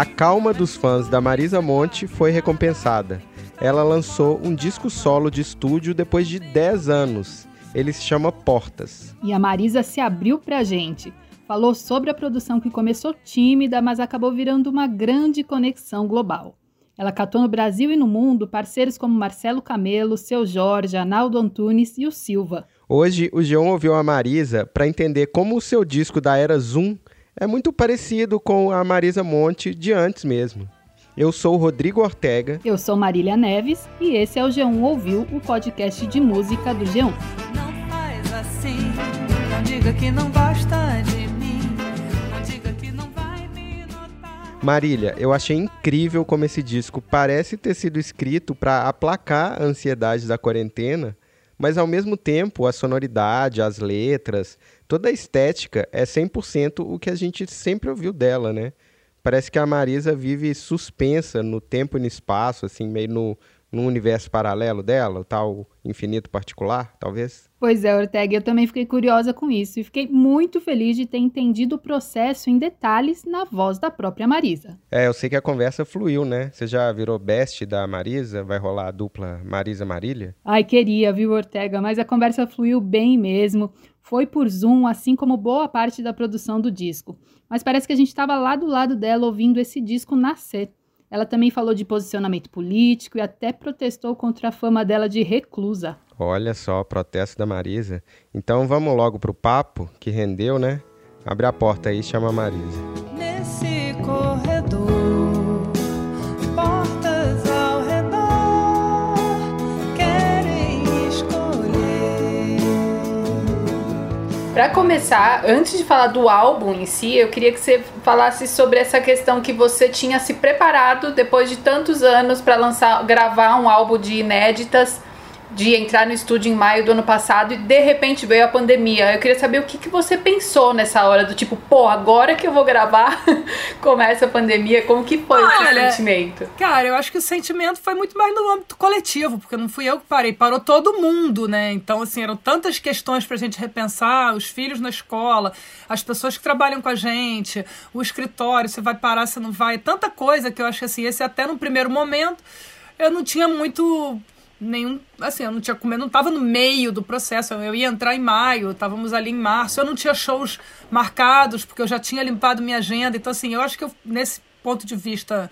A calma dos fãs da Marisa Monte foi recompensada. Ela lançou um disco solo de estúdio depois de 10 anos. Ele se chama Portas. E a Marisa se abriu pra gente. Falou sobre a produção que começou tímida, mas acabou virando uma grande conexão global. Ela catou no Brasil e no mundo parceiros como Marcelo Camelo, Seu Jorge, Arnaldo Antunes e o Silva. Hoje, o Geon ouviu a Marisa para entender como o seu disco da era Zoom é muito parecido com a Marisa Monte de antes mesmo. Eu sou o Rodrigo Ortega. Eu sou Marília Neves e esse é o G1 Ouviu, o podcast de música do G1. Não faz assim, não diga que não gosta de mim, não diga que não vai me notar. Marília, eu achei incrível como esse disco parece ter sido escrito para aplacar a ansiedade da quarentena, mas ao mesmo tempo a sonoridade, as letras, toda a estética é 100% o que a gente sempre ouviu dela, né? Parece que a Marisa vive suspensa no tempo e no espaço, assim, meio no, no universo paralelo dela, o tal infinito particular, talvez. Pois é, Ortega, eu também fiquei curiosa com isso e fiquei muito feliz de ter entendido o processo em detalhes na voz da própria Marisa. É, eu sei que a conversa fluiu, né? Você já virou best da Marisa? Vai rolar a dupla Marisa-Marília? Ai, queria, viu, Ortega, mas a conversa fluiu bem mesmo. Foi por Zoom, assim como boa parte da produção do disco. Mas parece que a gente estava lá do lado dela ouvindo esse disco nascer. Ela também falou de posicionamento político e até protestou contra a fama dela de reclusa. Olha só, protesto da Marisa. Então vamos logo pro papo, que rendeu, né? Abre a porta aí e chama a Marisa. Nesse Para começar, antes de falar do álbum em si, eu queria que você falasse sobre essa questão que você tinha se preparado depois de tantos anos para lançar, gravar um álbum de inéditas, de entrar no estúdio em maio do ano passado e de repente veio a pandemia. Eu queria saber o que, que você pensou nessa hora do tipo, pô, agora que eu vou gravar, começa a pandemia, como que foi Olha, esse sentimento? Cara, eu acho que o sentimento foi muito mais no âmbito coletivo, porque não fui eu que parei, parou todo mundo, né? Então, assim, eram tantas questões pra gente repensar, os filhos na escola, as pessoas que trabalham com a gente, o escritório, você vai parar, você não vai, tanta coisa que eu acho que, assim, esse até no primeiro momento eu não tinha muito nenhum, assim, eu não tinha comido, não tava no meio do processo, eu ia entrar em maio, estávamos ali em março, eu não tinha shows marcados, porque eu já tinha limpado minha agenda, então assim, eu acho que eu, nesse ponto de vista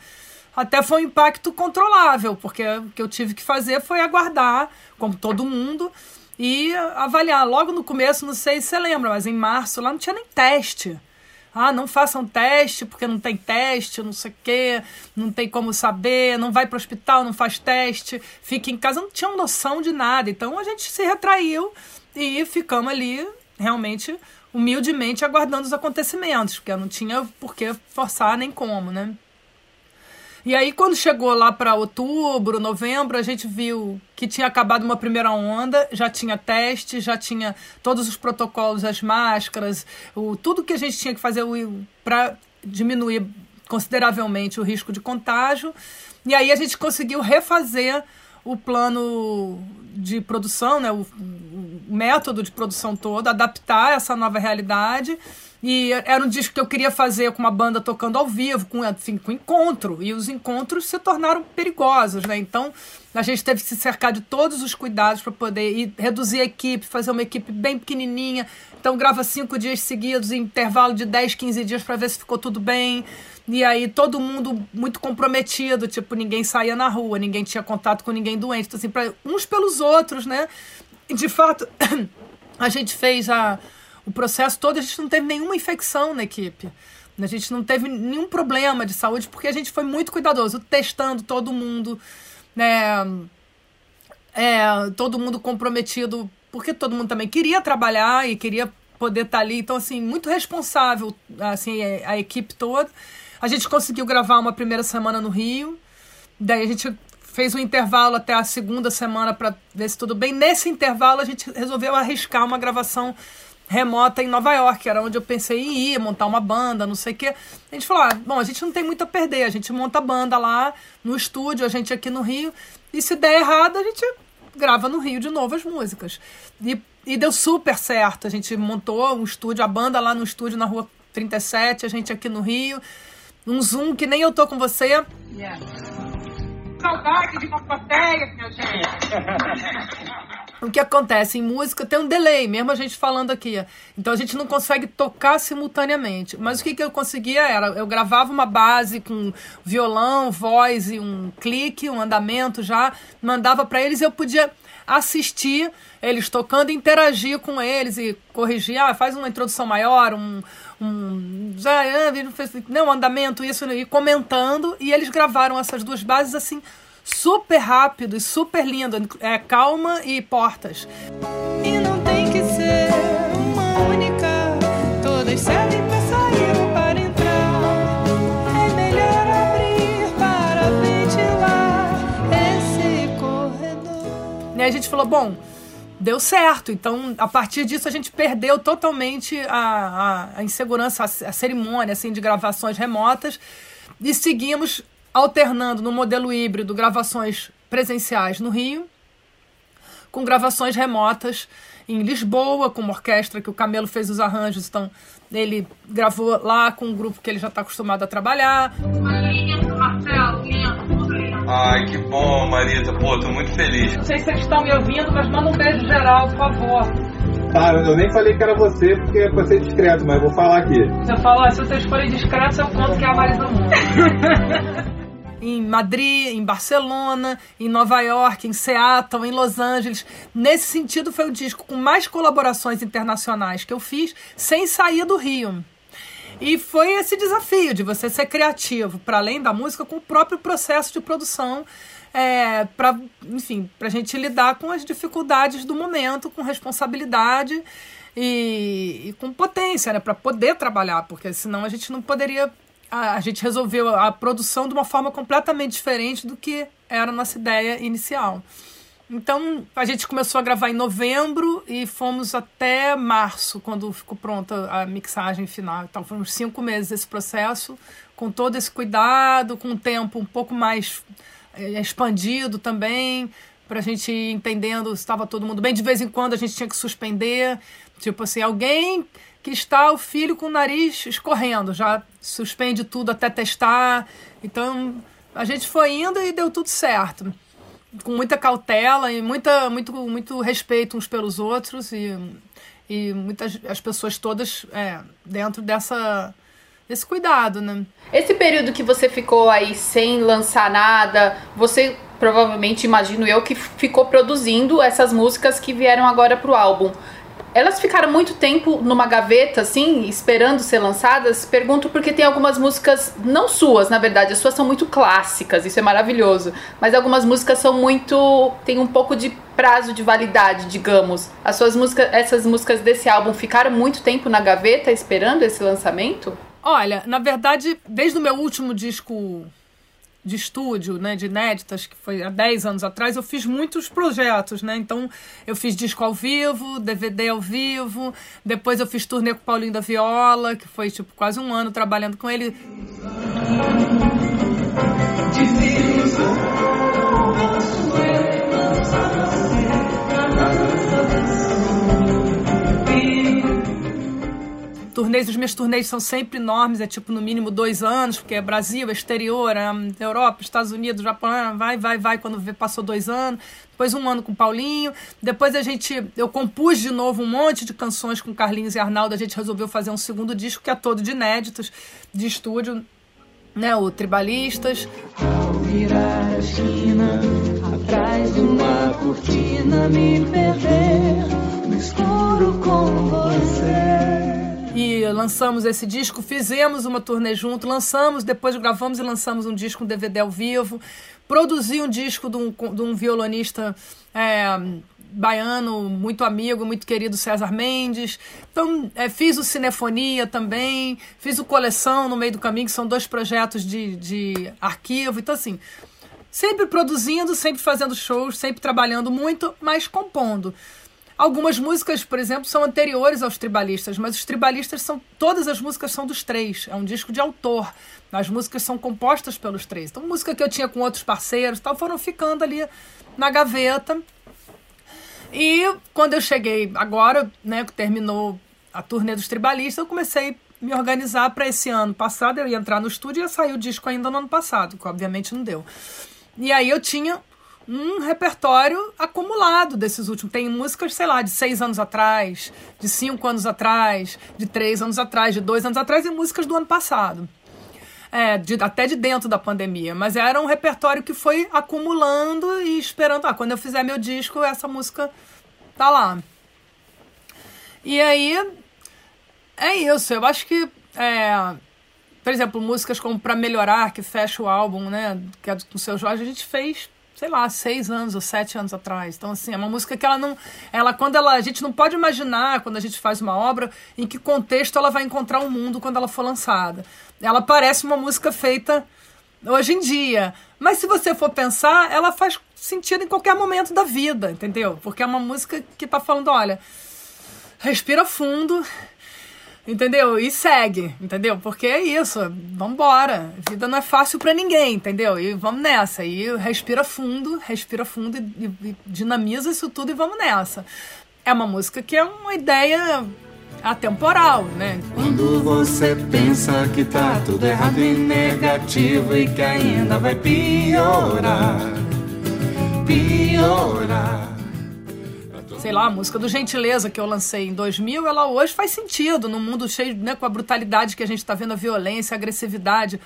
até foi um impacto controlável, porque o que eu tive que fazer foi aguardar, como todo mundo, e avaliar. Logo no começo, não sei se você lembra, mas em março lá não tinha nem teste. Ah, não façam teste porque não tem teste, não sei o quê, não tem como saber, não vai para o hospital, não faz teste, fica em casa, não tinha noção de nada. Então a gente se retraiu e ficamos ali realmente humildemente aguardando os acontecimentos, porque eu não tinha por que forçar nem como, né? E aí, quando chegou lá para outubro, novembro, a gente viu que tinha acabado uma primeira onda, já tinha teste, já tinha todos os protocolos, as máscaras, o, tudo que a gente tinha que fazer para diminuir consideravelmente o risco de contágio. E aí a gente conseguiu refazer o plano de produção, né, o, o método de produção todo, adaptar essa nova realidade. E era um disco que eu queria fazer com uma banda tocando ao vivo, com, enfim, com encontro. E os encontros se tornaram perigosos, né? Então a gente teve que se cercar de todos os cuidados para poder ir, reduzir a equipe, fazer uma equipe bem pequenininha. Então grava cinco dias seguidos, em intervalo de 10, 15 dias para ver se ficou tudo bem. E aí todo mundo muito comprometido, tipo, ninguém saía na rua, ninguém tinha contato com ninguém doente. Então, assim, pra, uns pelos outros, né? E de fato, a gente fez a o processo todo, a gente não teve nenhuma infecção na equipe. A gente não teve nenhum problema de saúde, porque a gente foi muito cuidadoso, testando todo mundo, né? É, todo mundo comprometido, porque todo mundo também queria trabalhar e queria poder estar ali. Então, assim, muito responsável, assim, a equipe toda. A gente conseguiu gravar uma primeira semana no Rio, daí a gente fez um intervalo até a segunda semana para ver se tudo bem. Nesse intervalo, a gente resolveu arriscar uma gravação remota em Nova York, que era onde eu pensei em ir, montar uma banda, não sei o quê. A gente falou: ah, bom, a gente não tem muito a perder, a gente monta a banda lá no estúdio, a gente aqui no Rio, e se der errado, a gente grava no Rio de novo as músicas. E, e deu super certo. A gente montou um estúdio, a banda lá no estúdio na rua 37, a gente aqui no Rio. Um Zoom que nem eu tô com você. Yeah. Saudade de uma plateia, minha gente. o que acontece em música tem um delay, mesmo a gente falando aqui. Então a gente não consegue tocar simultaneamente. Mas o que, que eu conseguia era, eu gravava uma base com violão, voz e um clique, um andamento já, mandava para eles e eu podia assistir eles tocando, interagir com eles e corrigir, ah, faz uma introdução maior, um, um já não andamento isso e comentando e eles gravaram essas duas bases assim super rápido e super lindo, é calma e portas. E não tem que ser uma única, todas servem para sair ou para entrar. É melhor abrir para ventilar esse corredor. E aí a gente falou, bom, deu certo. Então, a partir disso, a gente perdeu totalmente a, a, a insegurança, a, a cerimônia assim, de gravações remotas e seguimos alternando no modelo híbrido gravações presenciais no Rio, com gravações remotas em Lisboa, com uma orquestra que o Camelo fez os arranjos, então ele gravou lá com um grupo que ele já está acostumado a trabalhar. Ai, que bom, Marita. Pô, tô muito feliz. Não sei se vocês estão me ouvindo, mas manda um beijo geral, por favor. Tá, eu nem falei que era você, porque é pra ser discreto, mas vou falar aqui. Você falou, se vocês forem discretos, eu conto que é a Marisa Mundo. em Madrid, em Barcelona, em Nova York, em Seattle, em Los Angeles. Nesse sentido, foi o disco com mais colaborações internacionais que eu fiz sem sair do Rio. E foi esse desafio de você ser criativo, para além da música, com o próprio processo de produção, é, para enfim, para a gente lidar com as dificuldades do momento, com responsabilidade e, e com potência, né, para poder trabalhar, porque senão a gente não poderia a, a gente resolveu a produção de uma forma completamente diferente do que era a nossa ideia inicial. Então a gente começou a gravar em novembro e fomos até março, quando ficou pronta a mixagem final. Então foram cinco meses esse processo, com todo esse cuidado, com um tempo um pouco mais é, expandido também, para a gente ir entendendo se estava todo mundo bem. De vez em quando a gente tinha que suspender, tipo assim, alguém que está o filho com o nariz escorrendo, já suspende tudo até testar. Então a gente foi indo e deu tudo certo. Com muita cautela e muita, muito, muito respeito uns pelos outros e, e muitas as pessoas todas é, dentro dessa desse cuidado, né? Esse período que você ficou aí sem lançar nada, você provavelmente imagino eu que ficou produzindo essas músicas que vieram agora pro álbum. Elas ficaram muito tempo numa gaveta, assim, esperando ser lançadas. Pergunto porque tem algumas músicas, não suas, na verdade, as suas são muito clássicas, isso é maravilhoso. Mas algumas músicas são muito. tem um pouco de prazo de validade, digamos. As suas músicas, essas músicas desse álbum ficaram muito tempo na gaveta esperando esse lançamento? Olha, na verdade, desde o meu último disco de estúdio, né, de inéditas, que foi há 10 anos atrás, eu fiz muitos projetos, né? Então, eu fiz disco ao vivo, DVD ao vivo, depois eu fiz turnê com o Paulinho da Viola, que foi tipo quase um ano trabalhando com ele. Turnês, os meus turnês são sempre enormes, é tipo no mínimo dois anos, porque é Brasil, exterior, é Europa, Estados Unidos, Japão, ah, vai, vai, vai, quando vê, passou dois anos, depois um ano com Paulinho, depois a gente, eu compus de novo um monte de canções com Carlinhos e Arnaldo, a gente resolveu fazer um segundo disco que é todo de inéditos, de estúdio, né, o Tribalistas. Ao virar a esquina, atrás de uma cortina, me perder no escuro com lançamos esse disco, fizemos uma turnê junto, lançamos, depois gravamos e lançamos um disco, um DVD ao vivo, produzi um disco de um, de um violonista é, baiano muito amigo, muito querido César Mendes. Então, é, fiz o Cinefonia também, fiz o Coleção no meio do caminho, que são dois projetos de, de arquivo. Então, assim, sempre produzindo, sempre fazendo shows, sempre trabalhando muito, mas compondo. Algumas músicas, por exemplo, são anteriores aos tribalistas, mas os tribalistas são. Todas as músicas são dos três. É um disco de autor. As músicas são compostas pelos três. Então, música que eu tinha com outros parceiros tal, foram ficando ali na gaveta. E quando eu cheguei agora, né, que terminou a turnê dos tribalistas, eu comecei a me organizar para esse ano passado. Eu ia entrar no estúdio e ia sair o disco ainda no ano passado, que obviamente não deu. E aí eu tinha um repertório acumulado desses últimos. Tem músicas, sei lá, de seis anos atrás, de cinco anos atrás, de três anos atrás, de dois anos atrás e músicas do ano passado. É, de, até de dentro da pandemia. Mas era um repertório que foi acumulando e esperando. Ah, quando eu fizer meu disco, essa música tá lá. E aí, é isso. Eu acho que. É, por exemplo, músicas como Pra Melhorar, que fecha o álbum, né? Que é do seu Jorge, a gente fez sei lá, seis anos ou sete anos atrás. Então, assim, é uma música que ela não. Ela, quando ela. A gente não pode imaginar, quando a gente faz uma obra, em que contexto ela vai encontrar o um mundo quando ela for lançada. Ela parece uma música feita hoje em dia. Mas se você for pensar, ela faz sentido em qualquer momento da vida, entendeu? Porque é uma música que tá falando, olha, respira fundo, Entendeu? E segue, entendeu? Porque é isso, vambora. Vida não é fácil para ninguém, entendeu? E vamos nessa. E respira fundo, respira fundo e, e, e dinamiza isso tudo e vamos nessa. É uma música que é uma ideia atemporal, né? Quando você pensa que tá tudo errado e negativo e que ainda vai piorar, piorar sei lá, a música do Gentileza que eu lancei em 2000, ela hoje faz sentido num mundo cheio, né, com a brutalidade que a gente está vendo, a violência, a agressividade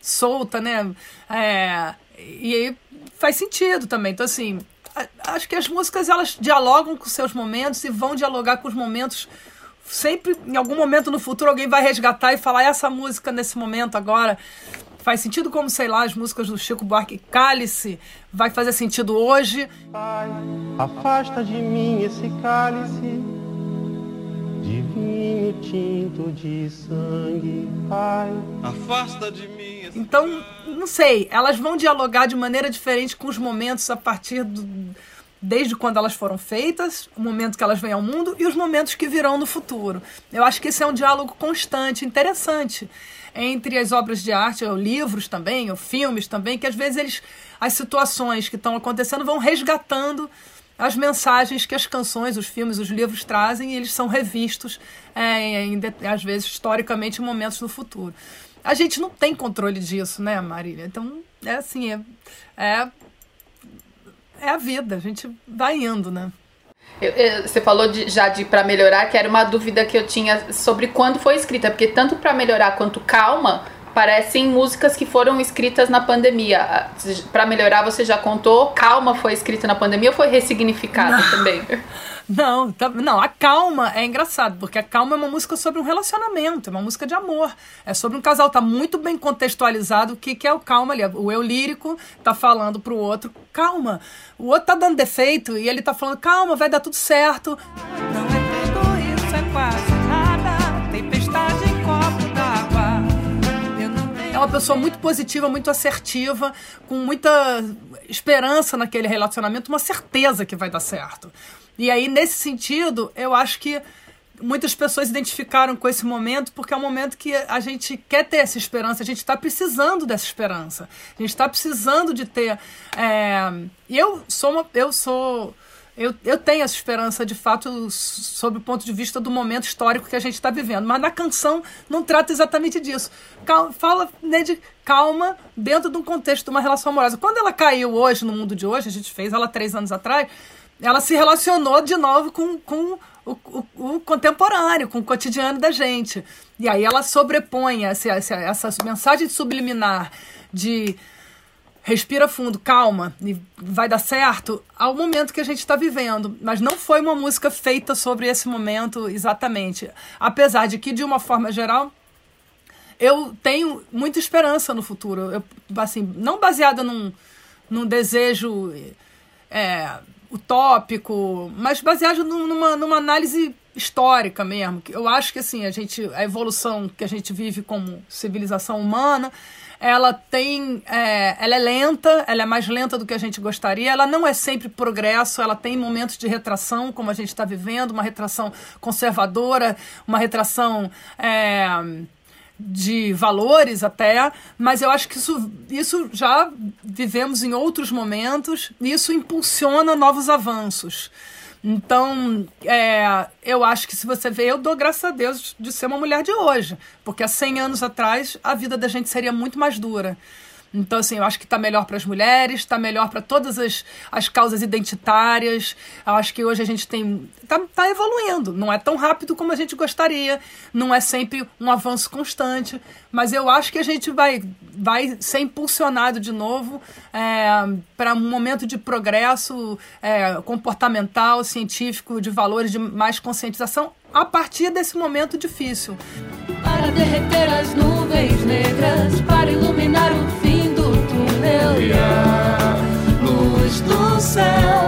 solta, né? É, e aí faz sentido também. Então, assim, acho que as músicas elas dialogam com seus momentos e vão dialogar com os momentos. Sempre, em algum momento no futuro, alguém vai resgatar e falar essa música nesse momento agora faz sentido como, sei lá, as músicas do Chico Buarque Cálice vai fazer sentido hoje. Pai, afasta de mim esse cálice de vinho tinto de sangue, Pai. Afasta de mim esse Então, não sei, elas vão dialogar de maneira diferente com os momentos a partir do desde quando elas foram feitas, o momento que elas vêm ao mundo e os momentos que virão no futuro. Eu acho que esse é um diálogo constante, interessante entre as obras de arte, ou livros também, ou filmes também, que às vezes eles, as situações que estão acontecendo vão resgatando as mensagens que as canções, os filmes, os livros trazem e eles são revistos, é, em, às vezes, historicamente, em momentos no futuro. A gente não tem controle disso, né, Marília? Então, é assim, é, é, é a vida, a gente vai indo, né? Eu, eu, você falou de, já de para melhorar, que era uma dúvida que eu tinha sobre quando foi escrita, porque tanto para melhorar quanto calma parecem músicas que foram escritas na pandemia. Para melhorar, você já contou? Calma foi escrita na pandemia ou foi ressignificada também? Não, tá, não, a calma é engraçado, porque a calma é uma música sobre um relacionamento, é uma música de amor. É sobre um casal, tá muito bem contextualizado o que, que é o calma ali. O eu lírico tá falando pro outro, calma. O outro tá dando defeito e ele tá falando, calma, vai dar tudo certo. Não é tudo isso, é quase nada. Tempestade em copo d'água. É uma pessoa muito positiva, muito assertiva, com muita esperança naquele relacionamento, uma certeza que vai dar certo. E aí, nesse sentido, eu acho que muitas pessoas identificaram com esse momento porque é um momento que a gente quer ter essa esperança, a gente está precisando dessa esperança, a gente está precisando de ter. É... Eu sou uma, eu sou eu, eu tenho essa esperança de fato sob o ponto de vista do momento histórico que a gente está vivendo, mas na canção não trata exatamente disso. Calma, fala né, de calma dentro de um contexto de uma relação amorosa. Quando ela caiu hoje no mundo de hoje, a gente fez ela três anos atrás ela se relacionou de novo com, com o, o, o, contemporâneo, com o cotidiano da gente. E aí ela sobrepõe essa, essa, essa mensagem subliminar de respira fundo, calma, e vai dar certo, ao momento que a gente está vivendo. Mas não foi uma música feita sobre esse momento exatamente. Apesar de que, de uma forma geral, eu tenho muita esperança no futuro. Eu, assim, não baseada num, num desejo. É, utópico, mas baseado numa, numa análise histórica mesmo. Eu acho que assim, a gente a evolução que a gente vive como civilização humana, ela tem é, ela é lenta, ela é mais lenta do que a gente gostaria, ela não é sempre progresso, ela tem momentos de retração, como a gente está vivendo, uma retração conservadora, uma retração é, de valores até, mas eu acho que isso, isso já vivemos em outros momentos e isso impulsiona novos avanços. Então, é, eu acho que se você ver, eu dou graças a Deus de ser uma mulher de hoje, porque há 100 anos atrás a vida da gente seria muito mais dura. Então, assim, eu acho que está melhor para as mulheres, está melhor para todas as, as causas identitárias. Eu acho que hoje a gente tem. Está tá evoluindo. Não é tão rápido como a gente gostaria, não é sempre um avanço constante, mas eu acho que a gente vai, vai ser impulsionado de novo é, para um momento de progresso é, comportamental, científico, de valores, de mais conscientização a partir desse momento difícil. Para derreter as nuvens negras, para iluminar o fim a luz do céu.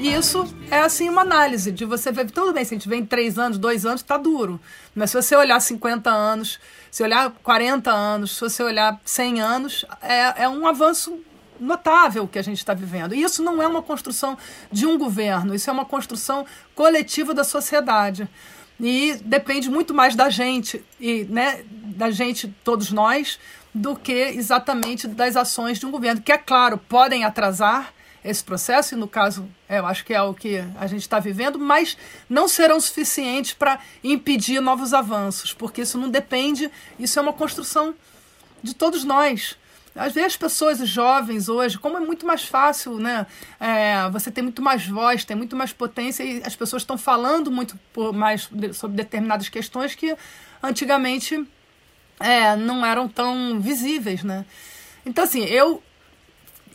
Isso é assim uma análise de você ver, tudo bem, se a gente vê em três anos, dois anos, tá duro. Mas se você olhar 50 anos, se olhar 40 anos, se você olhar 100 anos, é, é um avanço notável que a gente está vivendo. E isso não é uma construção de um governo, isso é uma construção coletiva da sociedade. E depende muito mais da gente, e né, da gente, todos nós, do que exatamente das ações de um governo, que, é claro, podem atrasar esse processo, e no caso, eu acho que é o que a gente está vivendo, mas não serão suficientes para impedir novos avanços, porque isso não depende, isso é uma construção de todos nós. Às vezes as pessoas jovens hoje, como é muito mais fácil, né? É, você tem muito mais voz, tem muito mais potência e as pessoas estão falando muito mais sobre determinadas questões que antigamente é, não eram tão visíveis, né? Então, assim, eu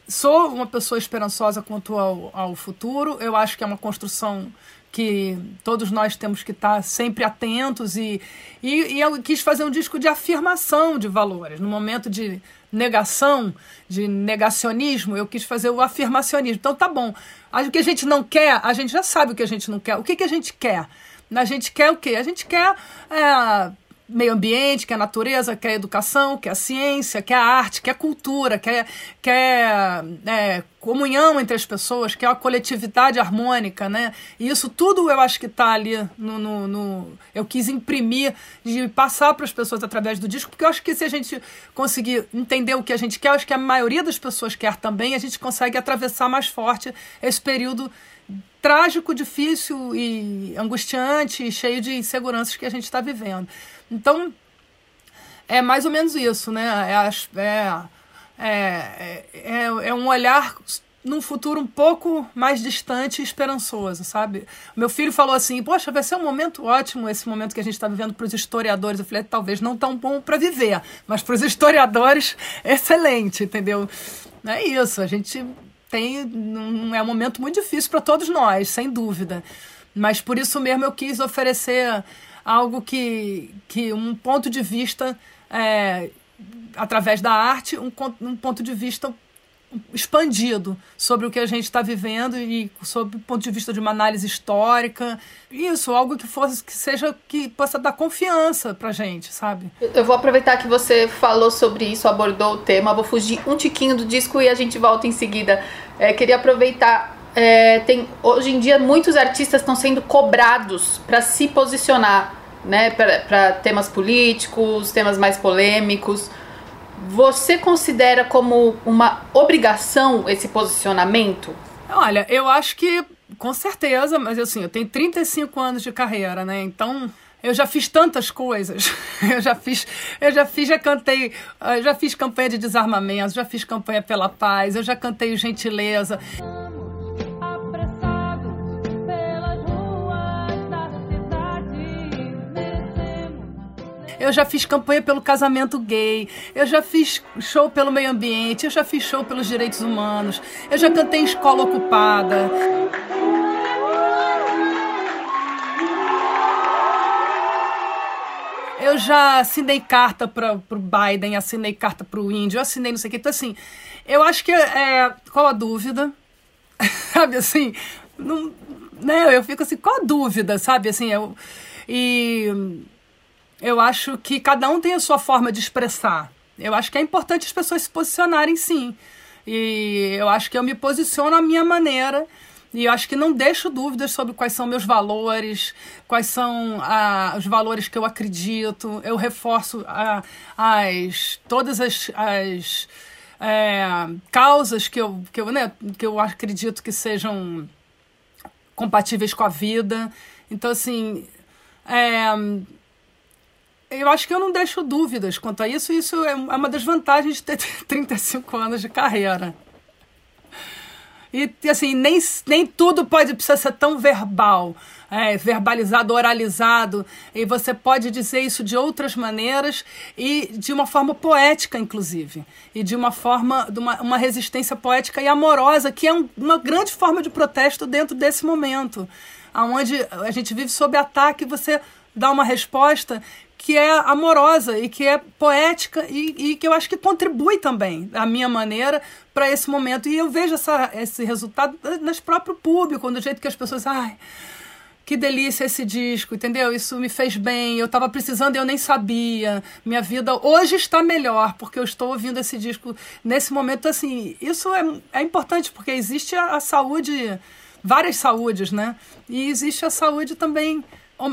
sou uma pessoa esperançosa quanto ao, ao futuro. Eu acho que é uma construção que todos nós temos que estar sempre atentos e, e, e, eu quis fazer um disco de afirmação de valores. No momento de negação, de negacionismo, eu quis fazer o afirmacionismo. Então tá bom. O que a gente não quer, a gente já sabe o que a gente não quer. O que, que a gente quer? A gente quer o quê? A gente quer é, meio ambiente, quer natureza, quer educação, quer ciência, quer arte, quer cultura, quer, quer é, comunhão entre as pessoas, quer uma coletividade harmônica, né? E isso tudo eu acho que está ali no, no, no, Eu quis imprimir, de passar para as pessoas através do disco, porque eu acho que se a gente conseguir entender o que a gente quer, acho que a maioria das pessoas quer também, a gente consegue atravessar mais forte esse período trágico, difícil e angustiante, cheio de inseguranças que a gente está vivendo. Então, é mais ou menos isso, né? É, é, é, é, é um olhar num futuro um pouco mais distante e esperançoso, sabe? Meu filho falou assim: Poxa, vai ser um momento ótimo esse momento que a gente está vivendo para os historiadores. Eu falei: Talvez não tão bom para viver, mas para os historiadores, excelente, entendeu? É isso, a gente tem. Não é um momento muito difícil para todos nós, sem dúvida. Mas por isso mesmo eu quis oferecer algo que, que um ponto de vista, é, através da arte, um, um ponto de vista expandido sobre o que a gente está vivendo e sob o ponto de vista de uma análise histórica. Isso, algo que fosse que seja que possa dar confiança pra gente, sabe? Eu vou aproveitar que você falou sobre isso, abordou o tema, vou fugir um tiquinho do disco e a gente volta em seguida. É, queria aproveitar é, tem, hoje em dia muitos artistas estão sendo cobrados para se posicionar né, para temas políticos, temas mais polêmicos. Você considera como uma obrigação esse posicionamento? Olha, eu acho que com certeza, mas assim, eu tenho 35 anos de carreira, né? Então, eu já fiz tantas coisas. Eu já fiz, eu já fiz, já cantei, eu já fiz campanha de desarmamento, já fiz campanha pela paz, eu já cantei gentileza. Eu já fiz campanha pelo casamento gay, eu já fiz show pelo meio ambiente, eu já fiz show pelos direitos humanos, eu já cantei em escola ocupada. Eu já assinei carta para o Biden, assinei carta para o Índio, assinei não sei o que. Então, assim, eu acho que é, qual a dúvida? sabe assim? Não, né? Eu fico assim, qual a dúvida, sabe? Assim, eu, e eu acho que cada um tem a sua forma de expressar. Eu acho que é importante as pessoas se posicionarem sim. E eu acho que eu me posiciono à minha maneira. E eu acho que não deixo dúvidas sobre quais são meus valores, quais são ah, os valores que eu acredito. Eu reforço ah, as, todas as, as é, causas que eu, que, eu, né, que eu acredito que sejam compatíveis com a vida. Então, assim, é, eu acho que eu não deixo dúvidas quanto a isso. Isso é uma das vantagens de ter 35 anos de carreira. E, assim, nem, nem tudo pode precisar ser tão verbal, é, verbalizado, oralizado. E você pode dizer isso de outras maneiras e de uma forma poética, inclusive. E de uma forma, de uma, uma resistência poética e amorosa, que é um, uma grande forma de protesto dentro desse momento. onde a gente vive sob ataque, você dá uma resposta que é amorosa e que é poética e, e que eu acho que contribui também, da minha maneira, para esse momento. E eu vejo essa, esse resultado nas próprio público, do jeito que as pessoas. Ai, que delícia esse disco, entendeu? Isso me fez bem, eu estava precisando eu nem sabia. Minha vida hoje está melhor, porque eu estou ouvindo esse disco nesse momento. Assim, isso é, é importante, porque existe a, a saúde, várias saúdes, né? E existe a saúde também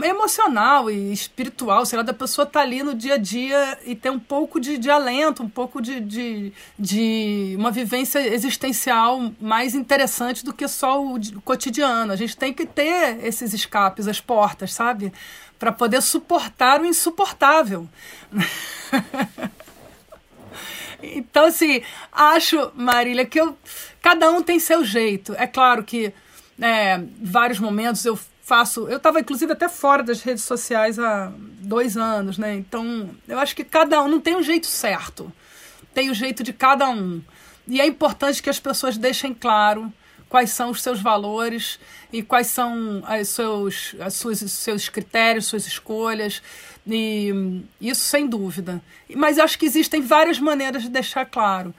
emocional e espiritual, sei lá, da pessoa estar tá ali no dia a dia e ter um pouco de, de alento, um pouco de, de, de, uma vivência existencial mais interessante do que só o, o cotidiano. A gente tem que ter esses escapes, as portas, sabe? Para poder suportar o insuportável. então, assim, acho, Marília, que eu, cada um tem seu jeito. É claro que é, vários momentos eu faço. Eu estava, inclusive, até fora das redes sociais há dois anos, né? Então, eu acho que cada um não tem um jeito certo. Tem o jeito de cada um. E é importante que as pessoas deixem claro quais são os seus valores e quais são os seus, as suas, seus critérios, suas escolhas. E isso sem dúvida. Mas eu acho que existem várias maneiras de deixar claro.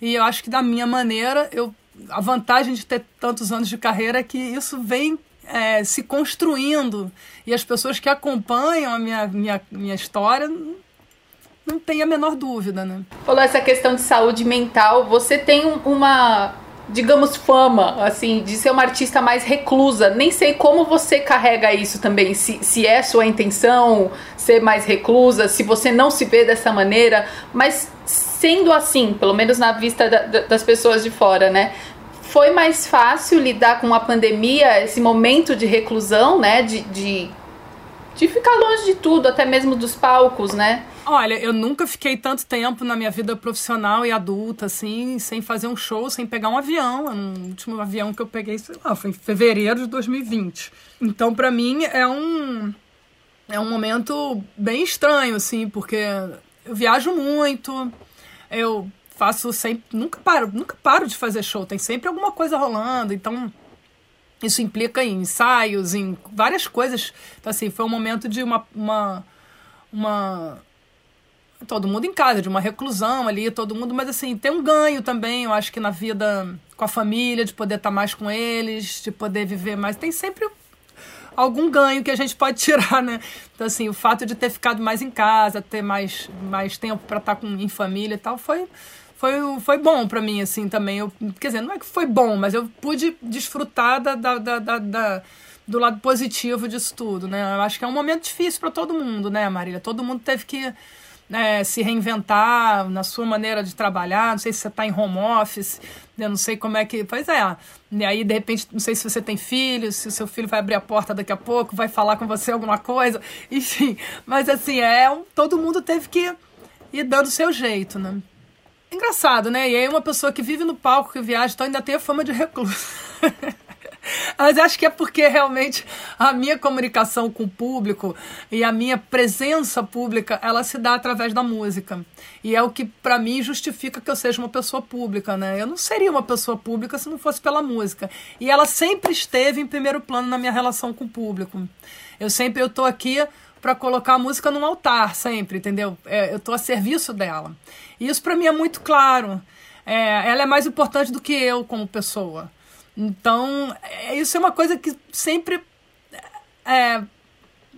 E eu acho que da minha maneira, eu, a vantagem de ter tantos anos de carreira é que isso vem é, se construindo e as pessoas que acompanham a minha, minha, minha história não tem a menor dúvida, né? Falou essa questão de saúde mental. Você tem uma, digamos, fama, assim, de ser uma artista mais reclusa. Nem sei como você carrega isso também. Se, se é sua intenção ser mais reclusa, se você não se vê dessa maneira. Mas sendo assim, pelo menos na vista da, das pessoas de fora, né? Foi mais fácil lidar com a pandemia, esse momento de reclusão, né? De, de, de ficar longe de tudo, até mesmo dos palcos, né? Olha, eu nunca fiquei tanto tempo na minha vida profissional e adulta, assim, sem fazer um show, sem pegar um avião. O último avião que eu peguei, sei lá, foi em fevereiro de 2020. Então, para mim, é um, é um momento bem estranho, assim, porque eu viajo muito, eu faço sempre. Nunca paro, nunca paro de fazer show. Tem sempre alguma coisa rolando. Então, isso implica em ensaios, em várias coisas. Então, assim, foi um momento de uma. uma, uma todo mundo em casa, de uma reclusão ali, todo mundo, mas assim, tem um ganho também, eu acho que na vida com a família, de poder estar mais com eles, de poder viver mais. Tem sempre algum ganho que a gente pode tirar, né? Então, assim, o fato de ter ficado mais em casa, ter mais, mais tempo para estar com, em família e tal, foi, foi, foi bom para mim, assim, também. Eu, quer dizer, não é que foi bom, mas eu pude desfrutar da, da, da, da do lado positivo disso tudo, né? Eu acho que é um momento difícil para todo mundo, né, Marília? Todo mundo teve que né, se reinventar na sua maneira de trabalhar. Não sei se você está em home office, eu não sei como é que. Pois é. E aí, de repente, não sei se você tem filhos, se o seu filho vai abrir a porta daqui a pouco, vai falar com você alguma coisa, enfim. Mas assim, é todo mundo teve que ir dando o seu jeito, né? Engraçado, né? E aí uma pessoa que vive no palco, que viaja, então ainda tem a fama de recluso. Mas acho que é porque realmente a minha comunicação com o público e a minha presença pública, ela se dá através da música. E é o que para mim justifica que eu seja uma pessoa pública, né? Eu não seria uma pessoa pública se não fosse pela música. E ela sempre esteve em primeiro plano na minha relação com o público. Eu sempre eu tô aqui para colocar a música num altar, sempre, entendeu? É, eu estou a serviço dela. E isso para mim é muito claro. É, ela é mais importante do que eu como pessoa. Então, é, isso é uma coisa que sempre é,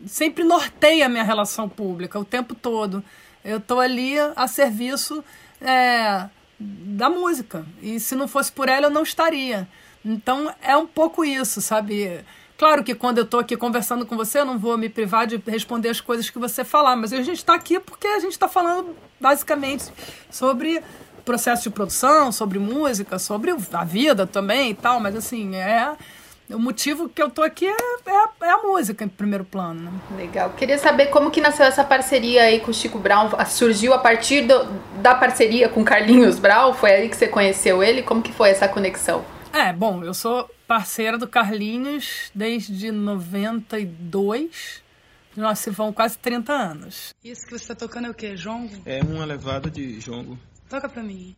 sempre norteia a minha relação pública o tempo todo. Eu estou ali a serviço é, da música. E se não fosse por ela, eu não estaria. Então é um pouco isso, sabe? Claro que quando eu estou aqui conversando com você, eu não vou me privar de responder as coisas que você falar, mas a gente está aqui porque a gente está falando basicamente sobre processo de produção, sobre música, sobre a vida também e tal, mas assim, é o motivo que eu tô aqui é, é, é, a música em primeiro plano. Né? Legal. Queria saber como que nasceu essa parceria aí com o Chico Brown. Surgiu a partir do, da parceria com Carlinhos Brown? Foi aí que você conheceu ele? Como que foi essa conexão? É, bom, eu sou parceira do Carlinhos desde 92. Nós se vão quase 30 anos. Isso que você tá tocando é o quê? Jongo? É uma levada de jongo. Toca pra mim.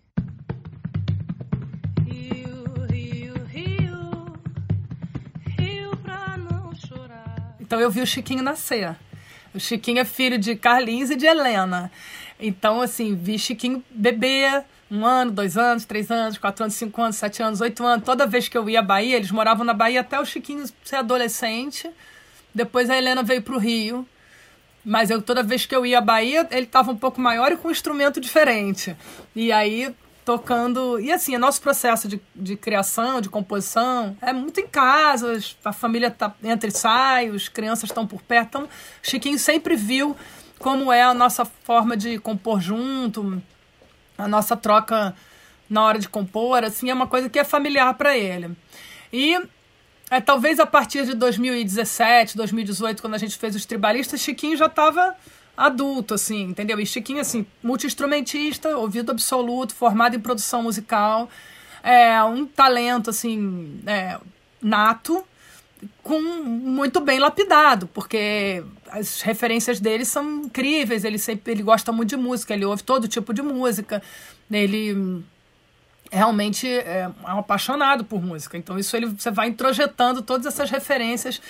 Então eu vi o Chiquinho nascer. O Chiquinho é filho de Carlinhos e de Helena. Então, assim, vi Chiquinho bebê, um ano, dois anos, três anos, quatro anos, cinco anos, sete anos, oito anos. Toda vez que eu ia à Bahia, eles moravam na Bahia até o Chiquinho ser adolescente. Depois a Helena veio para o Rio. Mas eu, toda vez que eu ia à Bahia, ele estava um pouco maior e com um instrumento diferente. E aí tocando. E assim, o nosso processo de, de criação, de composição, é muito em casa, a família tá entre e sai, as crianças estão por perto. Então, Chiquinho sempre viu como é a nossa forma de compor junto, a nossa troca na hora de compor, assim, é uma coisa que é familiar para ele. E é, talvez a partir de 2017, 2018, quando a gente fez os tribalistas, Chiquinho já estava adulto, assim, entendeu? E Chiquinho, assim, multi-instrumentista, ouvido absoluto, formado em produção musical, é um talento, assim, é, nato, com muito bem lapidado, porque as referências dele são incríveis, ele sempre ele gosta muito de música, ele ouve todo tipo de música, ele realmente é um apaixonado por música. Então isso ele você vai introjetando todas essas referências.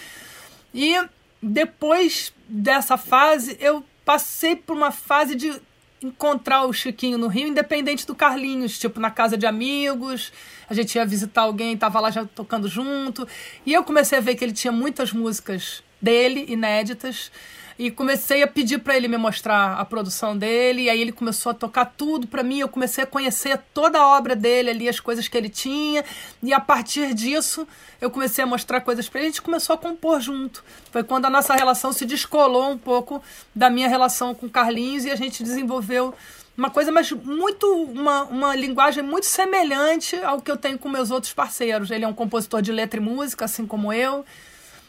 E depois dessa fase, eu passei por uma fase de encontrar o Chiquinho no Rio, independente do Carlinhos, tipo na casa de amigos, a gente ia visitar alguém, tava lá já tocando junto, e eu comecei a ver que ele tinha muitas músicas dele, inéditas, e comecei a pedir para ele me mostrar a produção dele, e aí ele começou a tocar tudo para mim, eu comecei a conhecer toda a obra dele ali, as coisas que ele tinha, e a partir disso eu comecei a mostrar coisas para ele, a gente começou a compor junto. Foi quando a nossa relação se descolou um pouco da minha relação com Carlinhos e a gente desenvolveu uma coisa, mas muito uma, uma linguagem muito semelhante ao que eu tenho com meus outros parceiros. Ele é um compositor de letra e música, assim como eu.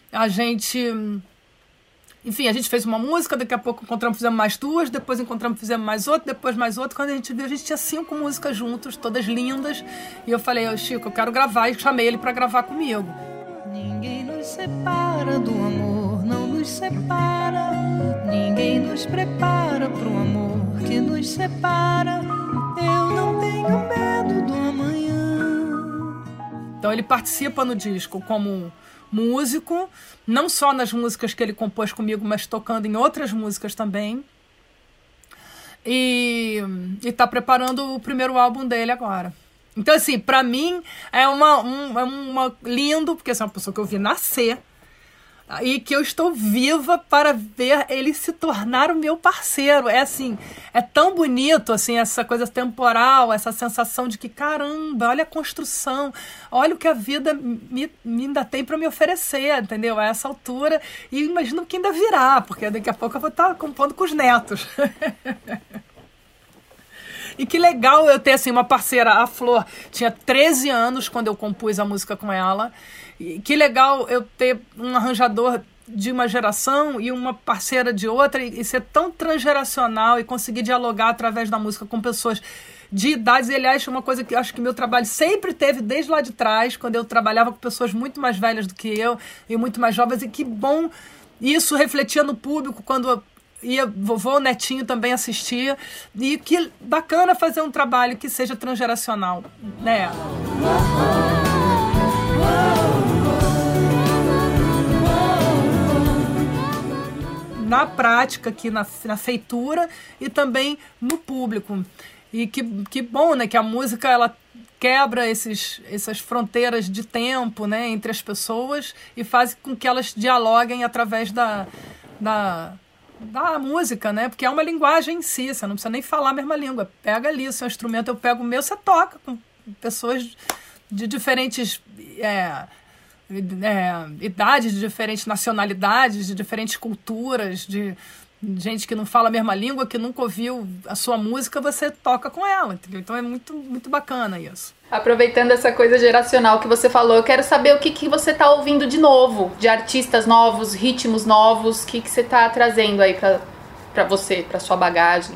A gente enfim, a gente fez uma música, daqui a pouco encontramos, fizemos mais duas, depois encontramos, fizemos mais outra, depois mais outra. Quando a gente viu, a gente tinha cinco músicas juntos, todas lindas. E eu falei, oh, Chico, eu quero gravar. E chamei ele para gravar comigo. Ninguém nos separa do amor, não nos separa. Ninguém nos prepara pro amor que nos separa. Eu não tenho medo do amanhã. Então ele participa no disco como músico, não só nas músicas que ele compôs comigo, mas tocando em outras músicas também. E está preparando o primeiro álbum dele agora. Então, assim, para mim é uma, um, é uma lindo, porque é uma pessoa que eu vi nascer e que eu estou viva para ver ele se tornar o meu parceiro. É assim, é tão bonito assim essa coisa temporal, essa sensação de que caramba, olha a construção, olha o que a vida me, me ainda tem para me oferecer, entendeu? A essa altura e imagino que ainda virá, porque daqui a pouco eu vou estar compondo com os netos. E que legal eu ter assim uma parceira, a Flor, tinha 13 anos quando eu compus a música com ela. E que legal eu ter um arranjador de uma geração e uma parceira de outra e, ser tão transgeracional e conseguir dialogar através da música com pessoas de idades. E, aliás, uma coisa que acho que meu trabalho sempre teve desde lá de trás, quando eu trabalhava com pessoas muito mais velhas do que eu e muito mais jovens. E que bom isso refletia no público quando ia vovô, netinho também assistia. E que bacana fazer um trabalho que seja transgeracional, né? na prática aqui na, na feitura e também no público. E que, que bom, né? Que a música ela quebra esses, essas fronteiras de tempo né, entre as pessoas e faz com que elas dialoguem através da, da, da música, né? Porque é uma linguagem em si, você não precisa nem falar a mesma língua. Pega ali seu instrumento, eu pego o meu, você toca com pessoas de diferentes é, é, idades, de diferentes nacionalidades, de diferentes culturas, de gente que não fala a mesma língua, que nunca ouviu a sua música, você toca com ela, entendeu? Então é muito, muito bacana isso. Aproveitando essa coisa geracional que você falou, eu quero saber o que, que você está ouvindo de novo, de artistas novos, ritmos novos, o que, que você está trazendo aí para você, para sua bagagem.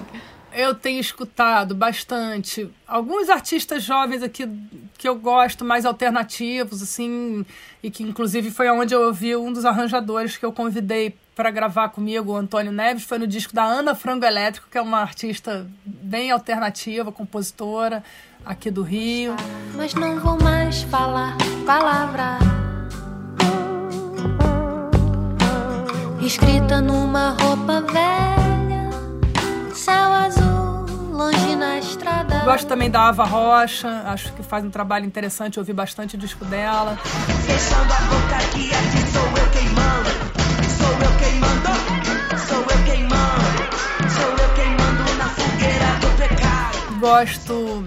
Eu tenho escutado bastante alguns artistas jovens aqui que eu gosto, mais alternativos, assim, e que inclusive foi onde eu ouvi um dos arranjadores que eu convidei para gravar comigo, o Antônio Neves, foi no disco da Ana Frango Elétrico, que é uma artista bem alternativa, compositora aqui do Rio. Mas não vou mais falar palavra escrita numa roupa velha, céu azul, longe na estrada. Gosto também da Ava Rocha, acho que faz um trabalho interessante, ouvi bastante o disco dela. Fechando a boca aqui, aqui sou eu queimando. Gosto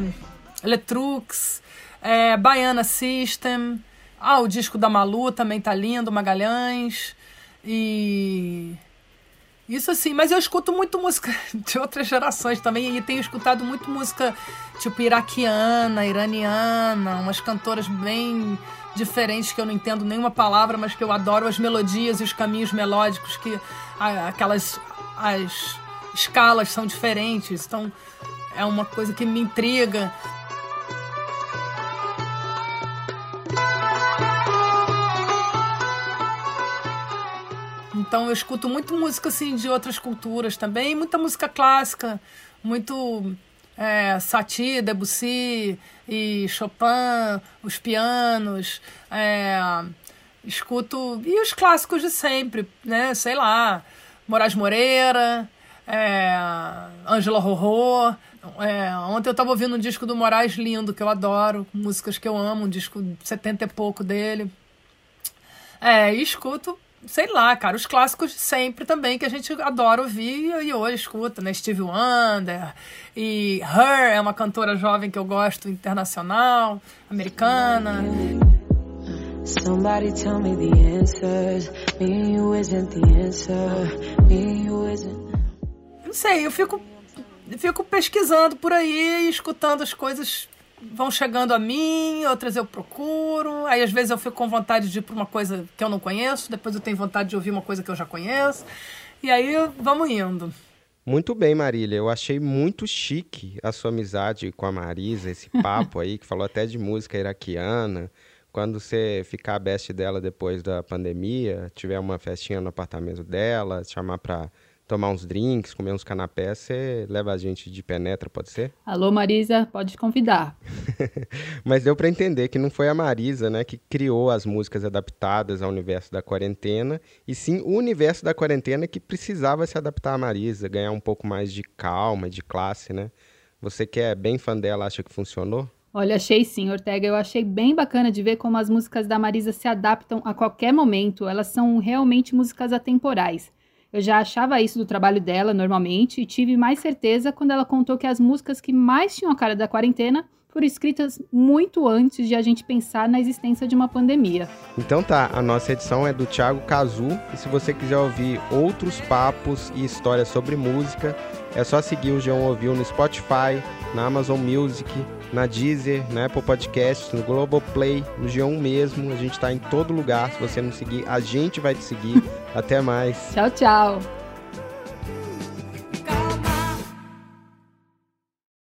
Letrux, é, Baiana System. Ah, o disco da Malu também tá lindo, Magalhães. E. Isso assim, mas eu escuto muito música de outras gerações também, e tenho escutado muito música tipo iraquiana, iraniana, umas cantoras bem diferentes que eu não entendo nenhuma palavra, mas que eu adoro as melodias e os caminhos melódicos que aquelas as escalas são diferentes, então é uma coisa que me intriga. Então eu escuto muito música assim de outras culturas também, muita música clássica, muito é, Satie, Debussy e Chopin, os pianos, é, escuto e os clássicos de sempre, né? Sei lá, Moraes Moreira, é, Angela Rorô. É, ontem eu estava ouvindo um disco do Moraes lindo, que eu adoro, músicas que eu amo, um disco de 70 e pouco dele. É, e escuto sei lá, cara, os clássicos sempre também, que a gente adora ouvir e hoje escuta, né? Steve Wonder e Her é uma cantora jovem que eu gosto, internacional, americana. Somebody tell me the answers. Me you isn't the answer. Me you isn't. Não sei, eu fico, fico pesquisando por aí, escutando as coisas vão chegando a mim, outras eu procuro. Aí às vezes eu fico com vontade de ir para uma coisa que eu não conheço, depois eu tenho vontade de ouvir uma coisa que eu já conheço. E aí vamos indo. Muito bem, Marília. Eu achei muito chique a sua amizade com a Marisa, esse papo aí, que falou até de música iraquiana. Quando você ficar best dela depois da pandemia, tiver uma festinha no apartamento dela, chamar para tomar uns drinks, comer uns canapés, você leva a gente de penetra, pode ser? Alô, Marisa, pode convidar. Mas deu para entender que não foi a Marisa, né, que criou as músicas adaptadas ao universo da quarentena, e sim o universo da quarentena que precisava se adaptar à Marisa, ganhar um pouco mais de calma, de classe, né? Você que é bem fã dela, acha que funcionou? Olha, achei sim, Ortega. Eu achei bem bacana de ver como as músicas da Marisa se adaptam a qualquer momento. Elas são realmente músicas atemporais. Eu já achava isso do trabalho dela normalmente e tive mais certeza quando ela contou que as músicas que mais tinham a cara da quarentena foram escritas muito antes de a gente pensar na existência de uma pandemia. Então tá, a nossa edição é do Thiago Cazu e se você quiser ouvir outros papos e histórias sobre música, é só seguir o João Ouviu no Spotify, na Amazon Music, na Deezer, na Apple Podcasts, no Globoplay, no G1 mesmo. A gente está em todo lugar. Se você não seguir, a gente vai te seguir. Até mais. Tchau, tchau.